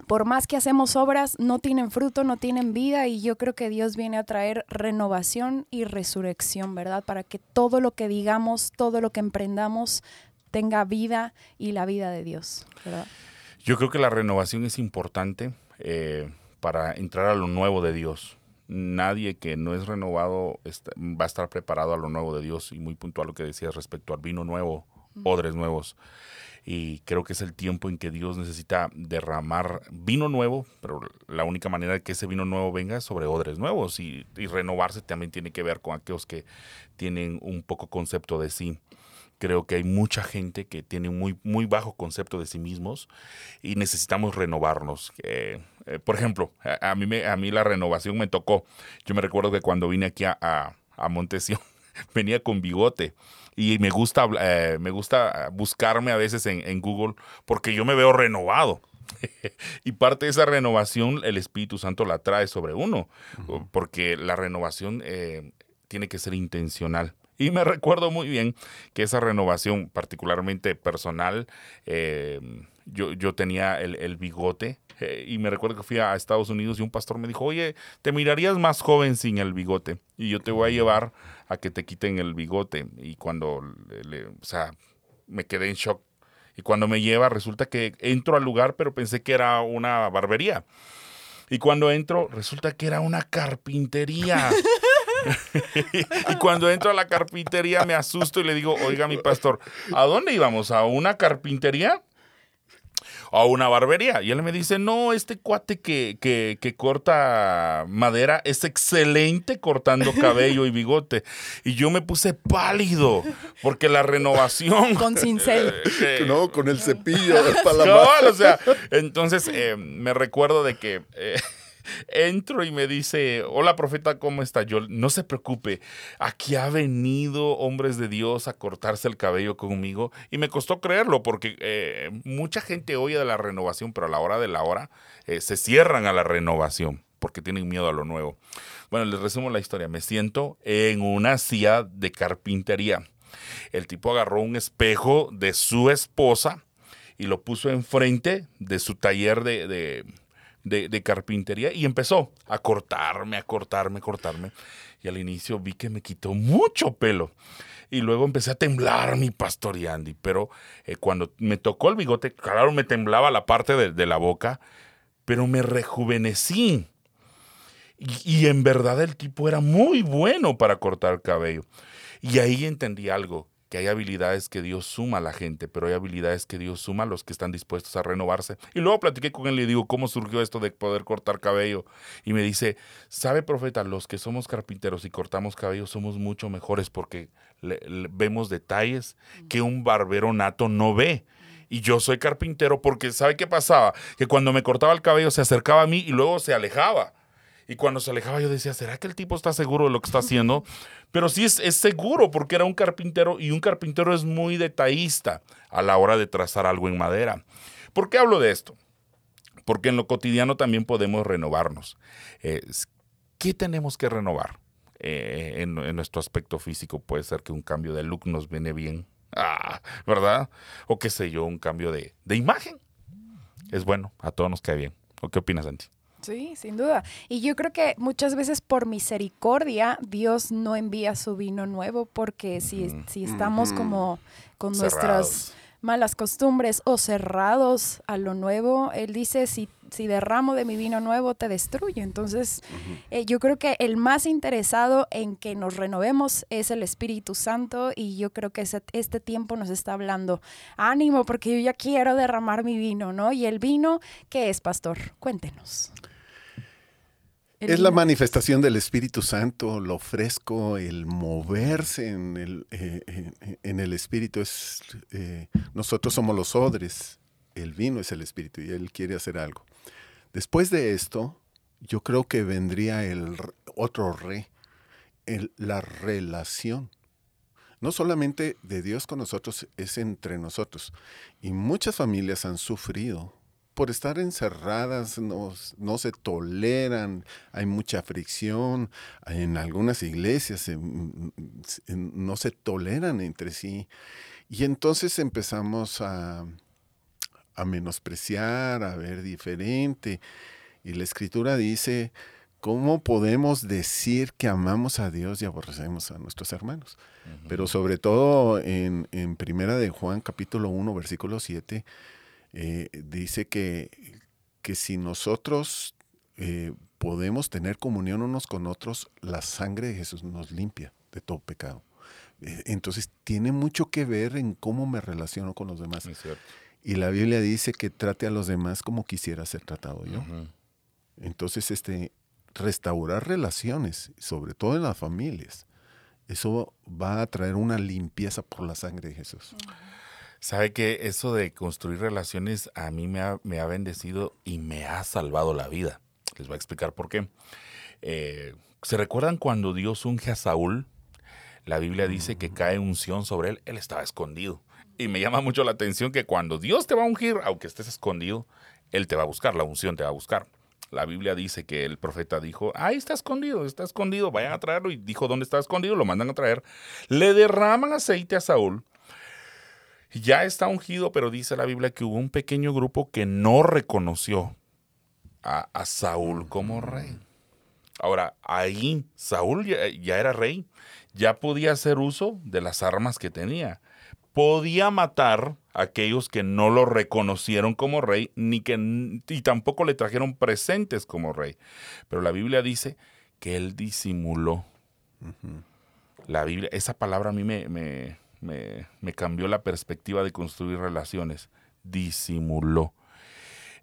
por más que hacemos obras, no tienen fruto, no tienen vida y yo creo que Dios viene a traer renovación y resurrección, ¿verdad? Para que todo lo que digamos, todo lo que emprendamos tenga vida y la vida de Dios, ¿verdad? Yo creo que la renovación es importante eh, para entrar a lo nuevo de Dios. Nadie que no es renovado va a estar preparado a lo nuevo de Dios y muy puntual lo que decías respecto al vino nuevo, odres nuevos y creo que es el tiempo en que Dios necesita derramar vino nuevo, pero la única manera de que ese vino nuevo venga es sobre odres nuevos y, renovarse también tiene que ver con aquellos que tienen un poco concepto de sí creo que hay mucha gente que tiene muy, muy bajo concepto de sí mismos y necesitamos renovarnos. Eh, por ejemplo, a, mí me, a mí la renovación me tocó. Yo me recuerdo que cuando vine aquí a, a, a Montesión, venía con bigote y me gusta, eh, me gusta buscarme a veces en, Google porque yo me veo renovado. y parte de esa renovación el Espíritu Santo la trae sobre uno, porque la renovación eh, tiene que ser intencional. Y me recuerdo muy bien que esa renovación, particularmente personal, eh, yo, yo, tenía el, el bigote y me recuerdo que fui a Estados Unidos y un pastor me dijo, oye, te mirarías más joven sin el bigote y yo te voy a llevar a que te quiten el bigote. Y cuando, le, o sea, me quedé en shock. Y cuando me lleva, resulta que entro al lugar, pero pensé que era una barbería. Y cuando entro, resulta que era una carpintería. y cuando entro a la carpintería me asusto y le digo, oiga mi pastor, ¿a dónde íbamos? ¿A una carpintería? A una barbería. Y él me dice, no, este cuate que, que, que, corta madera es excelente cortando cabello y bigote. Y yo me puse pálido porque la renovación... Con cincel. Eh, no, con el cepillo. Para la o sea, entonces eh, me recuerdo de que... Entro y me dice, hola profeta, ¿cómo está? Yo, no se preocupe, aquí ha venido hombres de Dios a cortarse el cabello conmigo y me costó creerlo porque eh, mucha gente oye de la renovación, pero a la hora de la hora eh, se cierran a la renovación porque tienen miedo a lo nuevo. Bueno, les resumo la historia. Me siento en una silla de carpintería. El tipo agarró un espejo de su esposa y lo puso enfrente de su taller de, carpintería y empezó a cortarme, a cortarme, a cortarme. Y al inicio vi que me quitó mucho pelo. Y luego empecé a temblar mi pastor Andy. Pero eh, cuando me tocó el bigote, claro, me temblaba la parte de, la boca, pero me rejuvenecí. Y, y, en verdad el tipo era muy bueno para cortar cabello. Y ahí entendí algo hay habilidades que Dios suma a la gente, pero hay habilidades que Dios suma a los que están dispuestos a renovarse. Y luego platiqué con él y le digo, ¿cómo surgió esto de poder cortar cabello? Y me dice, ¿sabe, profeta? Los que somos carpinteros y cortamos cabello somos mucho mejores porque vemos detalles que un barbero nato no ve. Y yo soy carpintero porque, ¿sabe qué pasaba? Que cuando me cortaba el cabello se acercaba a mí y luego se alejaba. Y cuando se alejaba yo decía, ¿será que el tipo está seguro de lo que está haciendo? Pero sí es, es, seguro porque era un carpintero y un carpintero es muy detallista a la hora de trazar algo en madera. ¿Por qué hablo de esto? Porque en lo cotidiano también podemos renovarnos. ¿Qué tenemos que renovar? Eh, en, nuestro aspecto físico puede ser que un cambio de look nos viene bien, ah, ¿verdad? O qué sé yo, un cambio de, de imagen. Es bueno, a todos nos cae bien. ¿O qué opinas, Santi? Sí, sin duda. Y yo creo que muchas veces por misericordia Dios no envía su vino nuevo porque si, si estamos como con nuestras malas costumbres o cerrados a lo nuevo, Él dice, si, si derramo de mi vino nuevo, te destruye. Entonces, eh, yo creo que el más interesado en que nos renovemos es el Espíritu Santo y yo creo que este tiempo nos está hablando, ánimo, porque yo ya quiero derramar mi vino, ¿no? Y el vino, ¿qué es, pastor? Cuéntenos es la manifestación del Espíritu Santo, lo fresco, el moverse en el, eh, en el Espíritu. Es, eh, nosotros somos los odres, el vino es el Espíritu y Él quiere hacer algo. Después de esto, yo creo que vendría el otro re, la relación. No solamente de Dios con nosotros, es entre nosotros. Y muchas familias han sufrido por estar encerradas, no, no, se toleran, hay mucha fricción, en algunas iglesias no se toleran entre sí. Y entonces empezamos a, a menospreciar, a ver diferente. Y la escritura dice, ¿cómo podemos decir que amamos a Dios y aborrecemos a nuestros hermanos? Pero sobre todo en, en Primera de Juan capítulo 1, versículo 7, eh, dice que, que, si nosotros eh, podemos tener comunión unos con otros, la sangre de Jesús nos limpia de todo pecado. Eh, entonces tiene mucho que ver en cómo me relaciono con los demás. Y la Biblia dice que trate a los demás como quisiera ser tratado yo. Entonces, este, restaurar relaciones, sobre todo en las familias, eso va a traer una limpieza por la sangre de Jesús. Sabe que eso de construir relaciones a mí me ha, bendecido y me ha salvado la vida. Les voy a explicar por qué. Eh, ¿Se recuerdan cuando Dios unge a Saúl? La Biblia dice que cae unción sobre él. Él estaba escondido. Y me llama mucho la atención que cuando Dios te va a ungir, aunque estés escondido, Él te va a buscar, la unción te va a buscar. La Biblia dice que el profeta dijo, ahí está escondido, está escondido, vayan a traerlo. Y dijo, ¿dónde está escondido? Lo mandan a traer. Le derraman aceite a Saúl ya está ungido, pero dice la Biblia que hubo un pequeño grupo que no reconoció a, Saúl como rey. Ahora, ahí Saúl ya, era rey, ya podía hacer uso de las armas que tenía. Podía matar a aquellos que no lo reconocieron como rey, ni que y tampoco le trajeron presentes como rey. Pero la Biblia dice que él disimuló. La Biblia, esa palabra a mí me, me, me, cambió la perspectiva de construir relaciones. disimuló.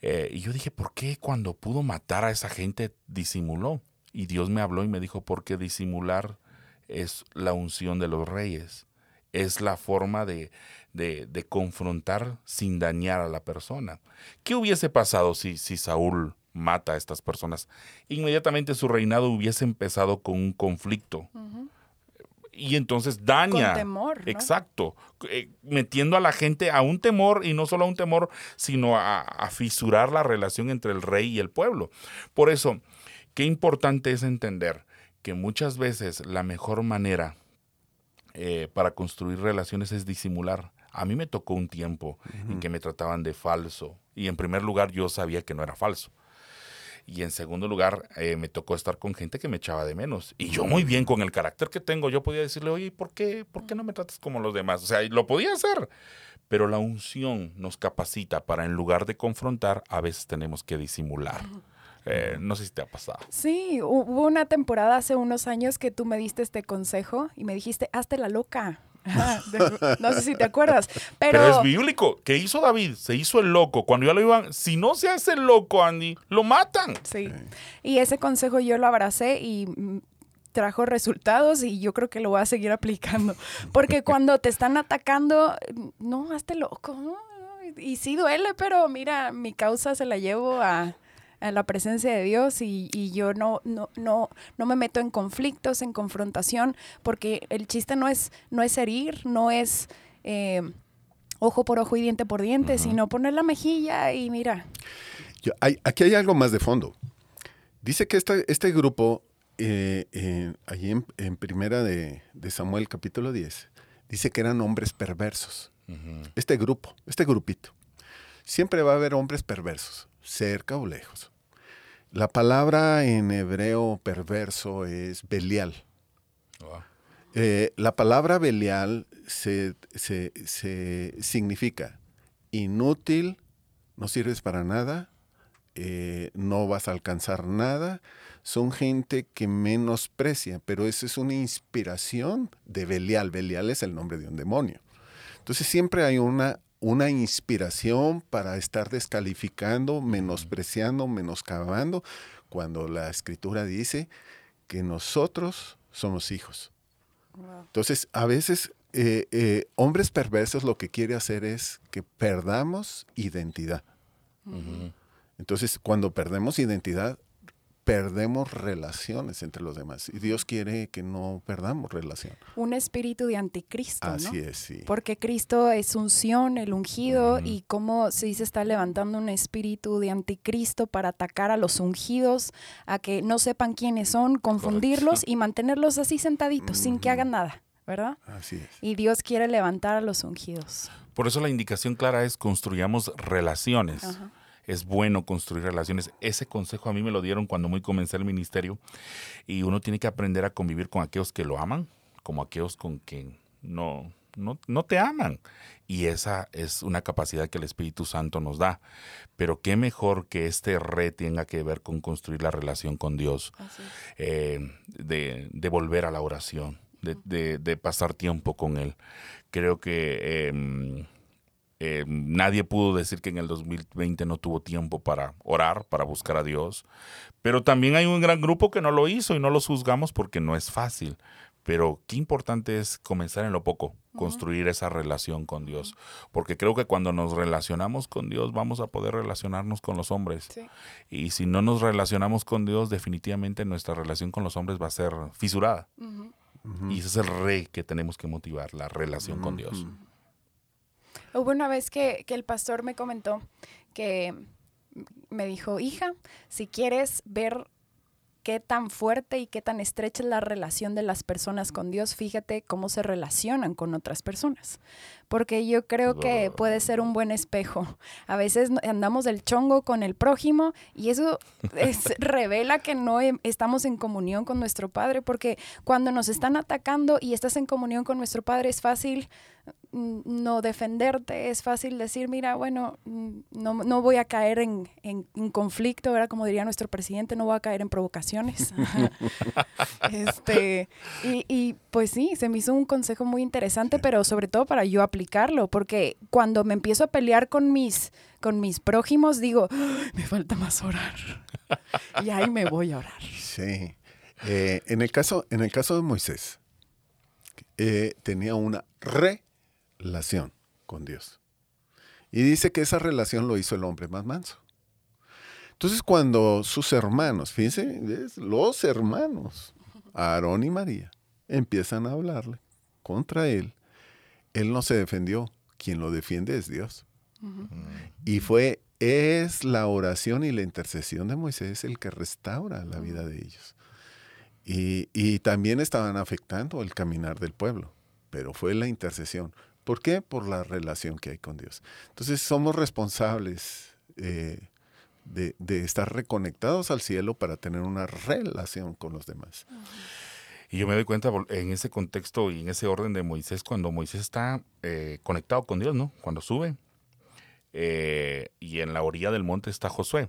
Eh, y yo dije, ¿por qué cuando pudo matar a esa gente disimuló? Y Dios me habló y me dijo, porque disimular es la unción de los reyes. Es la forma de, de, confrontar sin dañar a la persona. ¿Qué hubiese pasado si, si Saúl mata a estas personas? Inmediatamente su reinado hubiese empezado con un conflicto y entonces daña. Con temor. Exacto. Eh, metiendo a la gente a un temor y no solo a un temor, sino a, fisurar la relación entre el rey y el pueblo. Por eso, qué importante es entender que muchas veces la mejor manera eh, para construir relaciones es disimular. A mí me tocó un tiempo en que me trataban de falso y en primer lugar yo sabía que no era falso. Y en segundo lugar, eh, me tocó estar con gente que me echaba de menos. Y yo muy bien con el carácter que tengo, yo podía decirle, oye, ¿por qué, ¿por qué no me tratas como los demás? O sea, lo podía hacer. Pero la unción nos capacita para en lugar de confrontar, a veces tenemos que disimular. Eh, no sé si te ha pasado. Sí, hubo una temporada hace unos años que tú me diste este consejo y me dijiste, hazte la loca no sé si te acuerdas. Pero... es bíblico. ¿Qué hizo David? Se hizo el loco. Cuando ya lo iban, si no se hace el loco, Andy, lo matan. Sí. Y ese consejo yo lo abracé y trajo resultados y yo creo que lo voy a seguir aplicando. Porque cuando te están atacando, no, hazte loco. Y sí duele, pero mira, mi causa se la llevo a, en la presencia de Dios y, yo no, no, no, no me meto en conflictos, en confrontación, porque el chiste no es, no es herir, no es eh, ojo por ojo y diente por diente, sino poner la mejilla y mira. aquí hay algo más de fondo. Dice que este, este grupo, eh, allí en, primera de, Samuel capítulo 10, dice que eran hombres perversos. Este grupo, este grupito. Siempre va a haber hombres perversos, cerca o lejos. La palabra en hebreo perverso es Belial. Eh, la palabra Belial se, significa inútil, no sirves para nada, eh, no vas a alcanzar nada. Son gente que menosprecia, pero esa es una inspiración de Belial. Belial es el nombre de un demonio. Entonces siempre hay una una inspiración para estar descalificando, menospreciando, menoscabando, cuando la escritura dice que nosotros somos hijos. Entonces, a veces eh, eh, hombres perversos lo que quiere hacer es que perdamos identidad. Entonces, cuando perdemos identidad, perdemos relaciones entre los demás. Y Dios quiere que no perdamos relación. Un espíritu de anticristo. Así es, sí. Porque Cristo es unción, el ungido, y cómo se dice está levantando un espíritu de anticristo para atacar a los ungidos, a que no sepan quiénes son, confundirlos y mantenerlos así sentaditos, sin que hagan nada. ¿verdad? Así es. Y Dios quiere levantar a los ungidos. Por eso la indicación clara es construyamos relaciones. Ajá es bueno construir relaciones. Ese consejo a mí me lo dieron cuando muy comencé el ministerio y uno tiene que aprender a convivir con aquellos que lo aman como aquellos con quien no, no, te aman. Y esa es una capacidad que el Espíritu Santo nos da. Pero qué mejor que este re tenga que ver con construir la relación con Dios, eh, de, volver a la oración, de, pasar tiempo con Él. Creo que em, eh, nadie pudo decir que en el 2020 no tuvo tiempo para orar, para buscar a Dios. Pero también hay un gran grupo que no lo hizo y no los juzgamos porque no es fácil. Pero qué importante es comenzar en lo poco, construir esa relación con Dios. Porque creo que cuando nos relacionamos con Dios vamos a poder relacionarnos con los hombres. Y si no nos relacionamos con Dios, definitivamente nuestra relación con los hombres va a ser fisurada. Y ese es el rey que tenemos que motivar, la relación con Dios. Hubo una vez que, que el pastor me comentó que me dijo, hija, si quieres ver qué tan fuerte y qué tan estrecha es la relación de las personas con Dios, fíjate cómo se relacionan con otras personas. Porque yo creo que puede ser un buen espejo. A veces andamos del chongo con el prójimo y eso revela que no estamos en comunión con nuestro Padre, porque cuando nos están atacando y estás en comunión con nuestro Padre es fácil no defenderte, es fácil decir, mira, bueno, mm, no, no voy a caer en, en, conflicto, era como diría nuestro presidente, no voy a caer en provocaciones. este, y, y, pues sí, se me hizo un consejo muy interesante, pero sobre todo para yo aplicarlo, porque cuando me empiezo a pelear con mis, con mis prójimos, digo, me falta más orar. y ahí me voy a orar. Sí. Eh, en, el caso, en el caso de Moisés, eh, tenía una relación con Dios. Y dice que esa relación lo hizo el hombre más manso. Entonces cuando sus hermanos, fíjense, los hermanos, Aarón y María, empiezan a hablarle contra él, él no se defendió. Quien lo defiende es Dios. Y fue, es la oración y la intercesión de Moisés el que restaura la vida de ellos. Y, también estaban afectando el caminar del pueblo, pero fue la intercesión. ¿Por qué? Por la relación que hay con Dios. Entonces somos responsables eh, de, estar reconectados al cielo para tener una relación con los demás. Y yo me doy cuenta en ese contexto y en ese orden de Moisés, cuando Moisés está eh, conectado con Dios, ¿no? Cuando sube. Eh, y en la orilla del monte está Josué.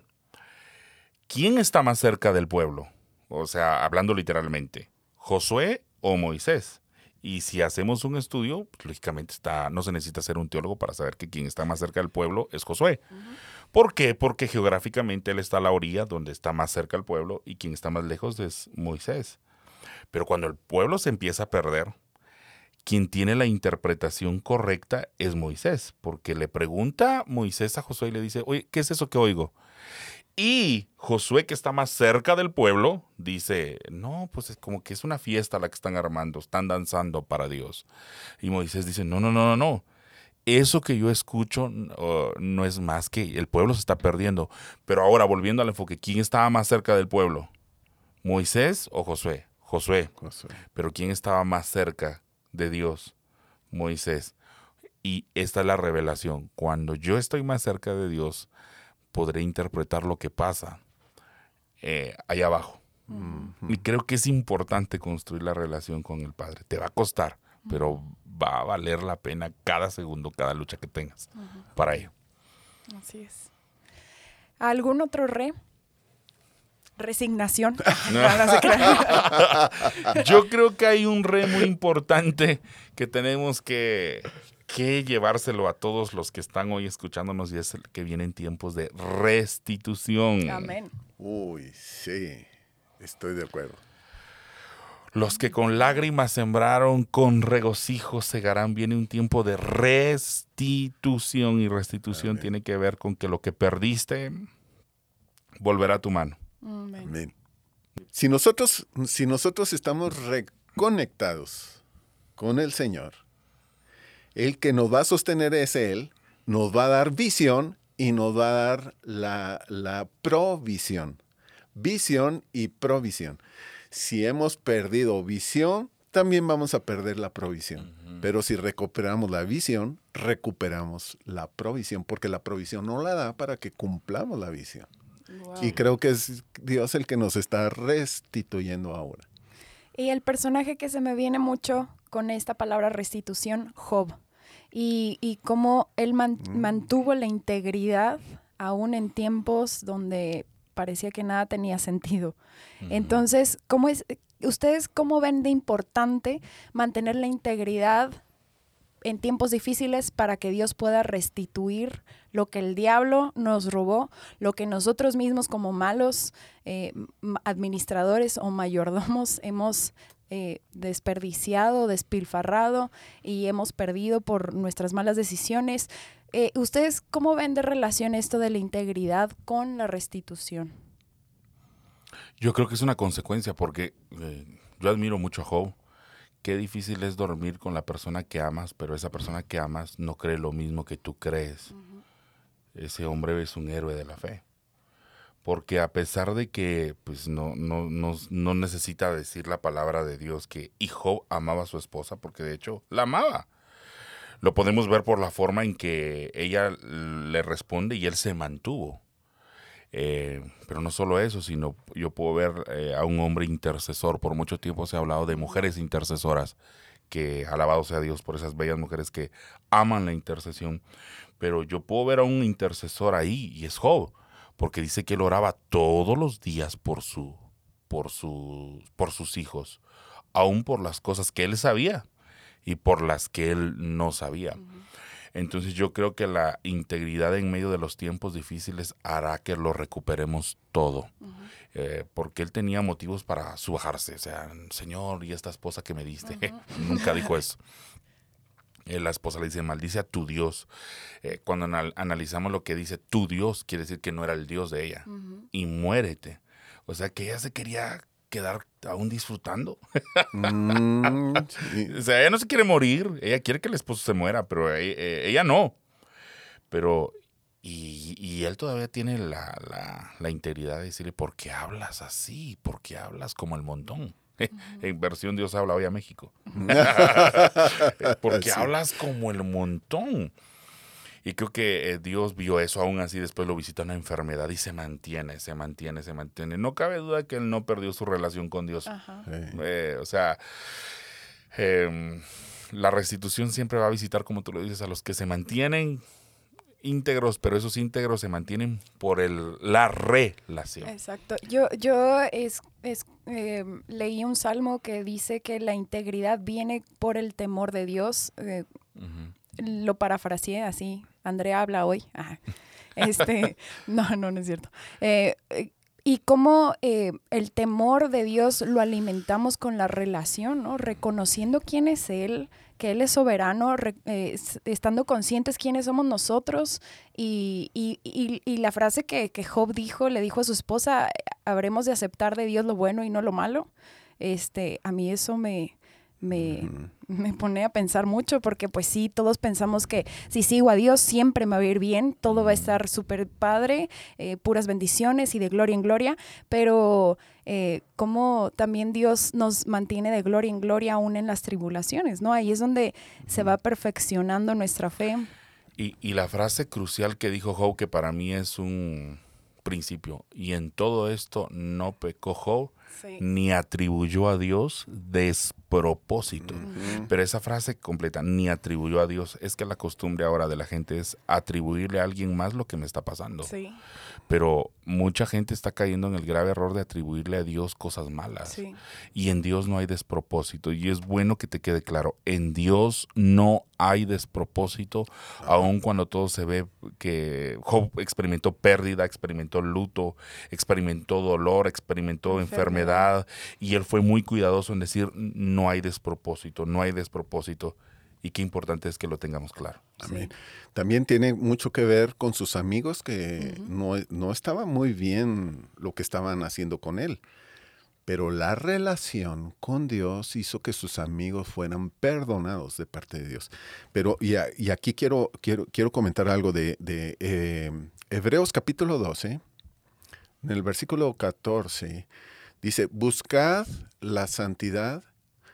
¿Quién está más cerca del pueblo? O sea, hablando literalmente, Josué o Moisés. Y si hacemos un estudio, pues, lógicamente está, no se necesita ser un teólogo para saber que quien está más cerca del pueblo es Josué. ¿Por qué? Porque geográficamente él está a la orilla donde está más cerca el pueblo y quien está más lejos es Moisés. Pero cuando el pueblo se empieza a perder, quien tiene la interpretación correcta es Moisés, porque le pregunta Moisés a Josué y le dice, oye, ¿qué es eso que oigo? Y Josué, que está más cerca del pueblo, dice, no, pues es como que es una fiesta la que están armando, están danzando para Dios. Y Moisés dice, no, no, no, no, no. Eso que yo escucho no es más que el pueblo se está perdiendo. Pero ahora, volviendo al enfoque, ¿quién estaba más cerca del pueblo? ¿Moisés o Josué? Josué. Josué. Pero ¿quién estaba más cerca de Dios? Moisés. Y esta es la revelación. Cuando yo estoy más cerca de Dios, podré interpretar lo que pasa eh, allá abajo. Y creo que es importante construir la relación con el Padre. Te va a costar, pero va a valer la pena cada segundo, cada lucha que tengas para ello. Así es. ¿Algún otro re? Resignación. Yo creo que hay un re muy importante que tenemos que que llevárselo a todos los que están hoy escuchándonos y es el que vienen tiempos de restitución. Amén. Uy, sí, estoy de acuerdo. Los que con lágrimas sembraron, con regocijo segarán. Viene un tiempo de restitución y restitución tiene que ver con que lo que perdiste volverá a tu mano. Amén. Si nosotros, si nosotros estamos reconectados con el Señor, el que nos va a sostener es Él, nos va a dar visión y nos va a dar la, provisión. Visión y provisión. Si hemos perdido visión, también vamos a perder la provisión. Pero si recuperamos la visión, recuperamos la provisión, porque la provisión no la da para que cumplamos la visión. Y creo que es Dios el que nos está restituyendo ahora. Y el personaje que se me viene mucho con esta palabra restitución, Job y, y cómo él mm. mantuvo la integridad aún en tiempos donde parecía que nada tenía sentido. Entonces, ¿cómo es, ¿ustedes cómo ven de importante mantener la integridad en tiempos difíciles para que Dios pueda restituir lo que el diablo nos robó, lo que nosotros mismos como malos eh, administradores o mayordomos hemos eh, desperdiciado, despilfarrado y hemos perdido por nuestras malas decisiones. Eh, ¿Ustedes cómo ven de relación esto de la integridad con la restitución? Yo creo que es una consecuencia porque eh, yo admiro mucho a Job. Qué difícil es dormir con la persona que amas, pero esa persona que amas no cree lo mismo que tú crees. Ese hombre es un héroe de la fe porque a pesar de que pues no, no, no, necesita decir la palabra de Dios que hijo amaba a su esposa, porque de hecho la amaba. Lo podemos ver por la forma en que ella le responde y él se mantuvo. Eh, pero no solo eso, sino yo puedo ver eh, a un hombre intercesor. Por mucho tiempo se ha hablado de mujeres intercesoras que alabado sea Dios por esas bellas mujeres que aman la intercesión. Pero yo puedo ver a un intercesor ahí y es Job, porque dice que él oraba todos los días por, su, por, su, por sus hijos, aún por las cosas que él sabía y por las que él no sabía. Entonces yo creo que la integridad en medio de los tiempos difíciles hará que lo recuperemos todo. Eh, porque él tenía motivos para subajarse. O sea, Señor, y esta esposa que me diste. Nunca dijo eso. Eh, la esposa le dice, maldice a tu Dios. Eh, cuando analizamos lo que dice tu Dios, quiere decir que no era el Dios de ella. Y muérete. O sea, que ella se quería quedar aún disfrutando. Mm, o sea, ella no se quiere morir, ella quiere que el esposo se muera, pero ella, eh, ella no. Pero, y, y, él todavía tiene la, la, la, integridad de decirle, ¿por qué hablas así? ¿Por qué hablas como el montón? En versión Dios habla hoy a México. ¿Por qué hablas como el montón? Y creo que eh, Dios vio eso aún así, después lo visita una enfermedad y se mantiene, se mantiene, se mantiene. No cabe duda que él no perdió su relación con Dios. Eh, o sea, em, la restitución siempre va a visitar, como tú lo dices, a los que se mantienen íntegros, pero esos íntegros se mantienen por el, la relación. Exacto. Yo, yo es, es em, leí un salmo que dice que la integridad viene por el temor de Dios. Eh, lo parafraseé así, Andrea habla hoy. Este, no, no, no es cierto. Eh, eh, y cómo eh, el temor de Dios lo alimentamos con la relación, ¿no? Reconociendo quién es Él, que Él es soberano, estando conscientes quiénes somos nosotros. Y, y, y, la frase que, que, Job dijo, le dijo a su esposa, habremos de aceptar de Dios lo bueno y no lo malo. Este, a mí eso me, me, me, pone a pensar mucho porque pues sí, todos pensamos que si sigo a Dios siempre me va a ir bien, todo va a estar súper padre, eh, puras bendiciones y de gloria en gloria, pero eh, como también Dios nos mantiene de gloria en gloria aún en las tribulaciones, ¿no? Ahí es donde se va perfeccionando nuestra fe. Y, y la frase crucial que dijo Job, que para mí es un principio, y en todo esto no pecó Job, ni atribuyó a Dios despropósito. Pero esa frase completa, ni atribuyó a Dios, es que la costumbre ahora de la gente es atribuirle a alguien más lo que me está pasando. Pero mucha gente está cayendo en el grave error de atribuirle a Dios cosas malas. Y en Dios no hay despropósito. Y es bueno que te quede claro, en Dios no hay despropósito, aun cuando todo se ve que Job experimentó pérdida, experimentó luto, experimentó dolor, experimentó enfermedad, y él fue muy cuidadoso en decir, no hay despropósito, no hay despropósito. Y qué importante es que lo tengamos claro. También tiene mucho que ver con sus amigos que no, no estaba muy bien lo que estaban haciendo con él. Pero la relación con Dios hizo que sus amigos fueran perdonados de parte de Dios. Pero, y, aquí quiero, quiero, quiero, comentar algo de, eh, Hebreos capítulo 12, en el versículo 14, dice, buscad la santidad,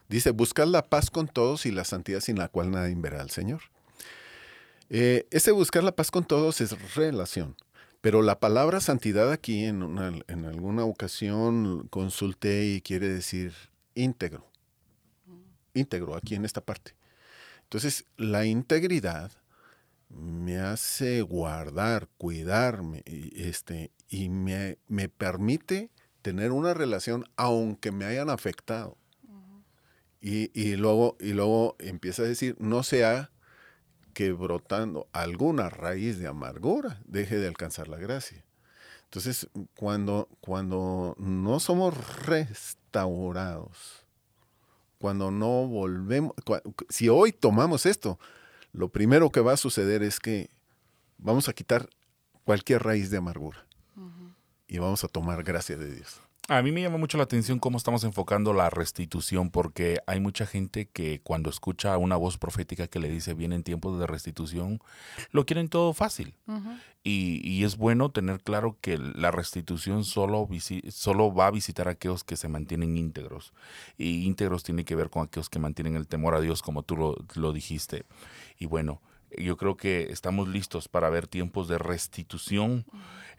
dice, buscad la paz con todos y la santidad sin la cual nadie verá al Señor. Eh, ese buscar la paz con todos es relación. Pero la palabra santidad aquí en, en alguna ocasión consulté y quiere decir íntegro. Íntegro aquí en esta parte. Entonces, la integridad me hace guardar, cuidarme, este, y me, me bromite tener una relación aunque me hayan afectado. Y, y, luego, y luego empieza a decir, no sea que brotando alguna raíz de amargura deje de alcanzar la gracia. Entonces, cuando, cuando no somos restaurados, cuando no volvemos, si hoy tomamos esto, lo primero que va a suceder es que vamos a quitar cualquier raíz de amargura y vamos a tomar gracia de Dios. A mí me llama mucho la atención cómo estamos enfocando la restitución, porque hay mucha gente que cuando escucha una voz profética que le dice vienen tiempos de restitución, lo quieren todo fácil. y, es bueno tener claro que la restitución solo, solo va a visitar a aquellos que se mantienen íntegros. Y íntegros tiene que ver con aquellos que mantienen el temor a Dios, como tú lo, lo dijiste. Y bueno, yo creo que estamos listos para ver tiempos de restitución,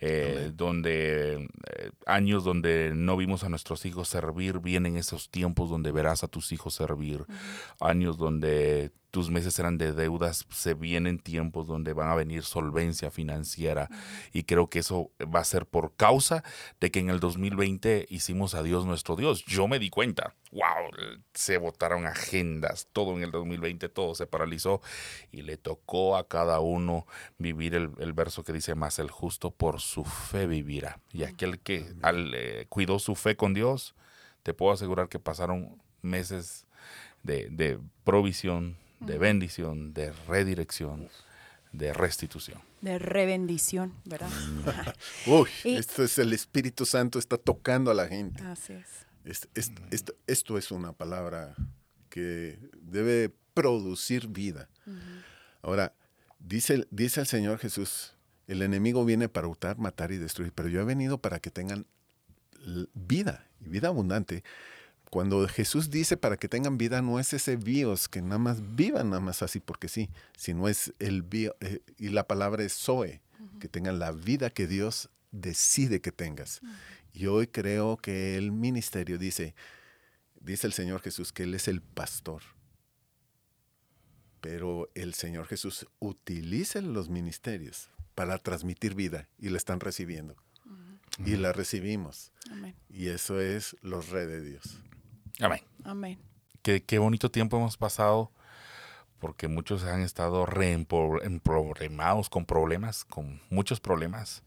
eh, donde eh, años donde no vimos a nuestros hijos servir, vienen esos tiempos donde verás a tus hijos servir, años donde tus meses eran de deudas, se vienen tiempos donde van a venir solvencia financiera y creo que eso va a ser por causa de que en el 2020 hicimos a Dios nuestro Dios. Yo me di cuenta, wow, se votaron agendas, todo en el 2020, todo se paralizó y le tocó a cada uno vivir el, verso que dice, más el justo por su fe vivirá. Y aquel que al, eh, cuidó su fe con Dios, te puedo asegurar que pasaron meses de, de provisión, de bendición, de redirección, de restitución. De rebendición, ¿verdad? Uy, esto es el Espíritu Santo, está tocando a la gente. Así es. esto es una palabra que debe producir vida. Ahora, dice, dice el Señor Jesús, el enemigo viene para hurtar, matar y destruir, pero yo he venido para que tengan vida y vida abundante. Cuando Jesús dice para que tengan vida, no es ese bios que nada más vivan nada más así porque sí, sino es el bio, eh, y la palabra es Zoe, que tengan la vida que Dios decide que tengas. Y hoy creo que el ministerio dice, dice el Señor Jesús que Él es el pastor. Pero el Señor Jesús utiliza los ministerios para transmitir vida y la están recibiendo. Y la recibimos. Y eso es los re de Dios. Amén. Amén. Qué, qué bonito tiempo hemos pasado porque muchos han estado reemproblemados con problemas, con muchos problemas.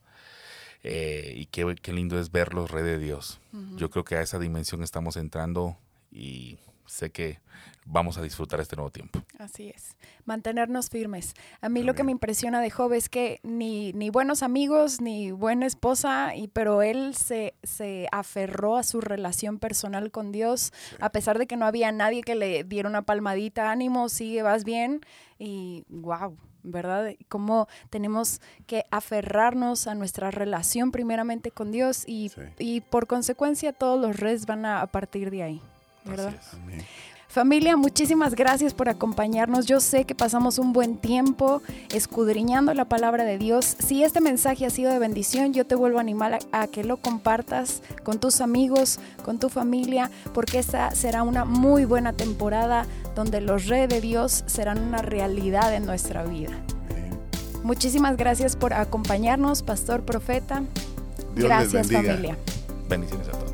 Eh, y qué, qué, lindo es ver los redes de Dios. Yo creo que a esa dimensión estamos entrando y sé que vamos a disfrutar este nuevo tiempo. Así es, mantenernos firmes. A mí lo que me impresiona de Job es que ni, ni buenos amigos, ni buena esposa, y, pero él se, se aferró a su relación personal con Dios, a pesar de que no había nadie que le diera una palmadita, ánimo, sigue, vas bien, y wow. ¿Verdad? Cómo tenemos que aferrarnos a nuestra relación primeramente con Dios y, y por consecuencia todos los redes van a, a partir de ahí. ¿Verdad? Familia, muchísimas gracias por acompañarnos. Yo sé que pasamos un buen tiempo escudriñando la palabra de Dios. Si este mensaje ha sido de bendición, yo te vuelvo a animar a, que lo compartas con tus amigos, con tu familia, porque esta será una muy buena temporada donde los redes de Dios serán una realidad en nuestra vida. Muchísimas gracias por acompañarnos, Pastor Profeta. gracias familia. Bendiciones a todos.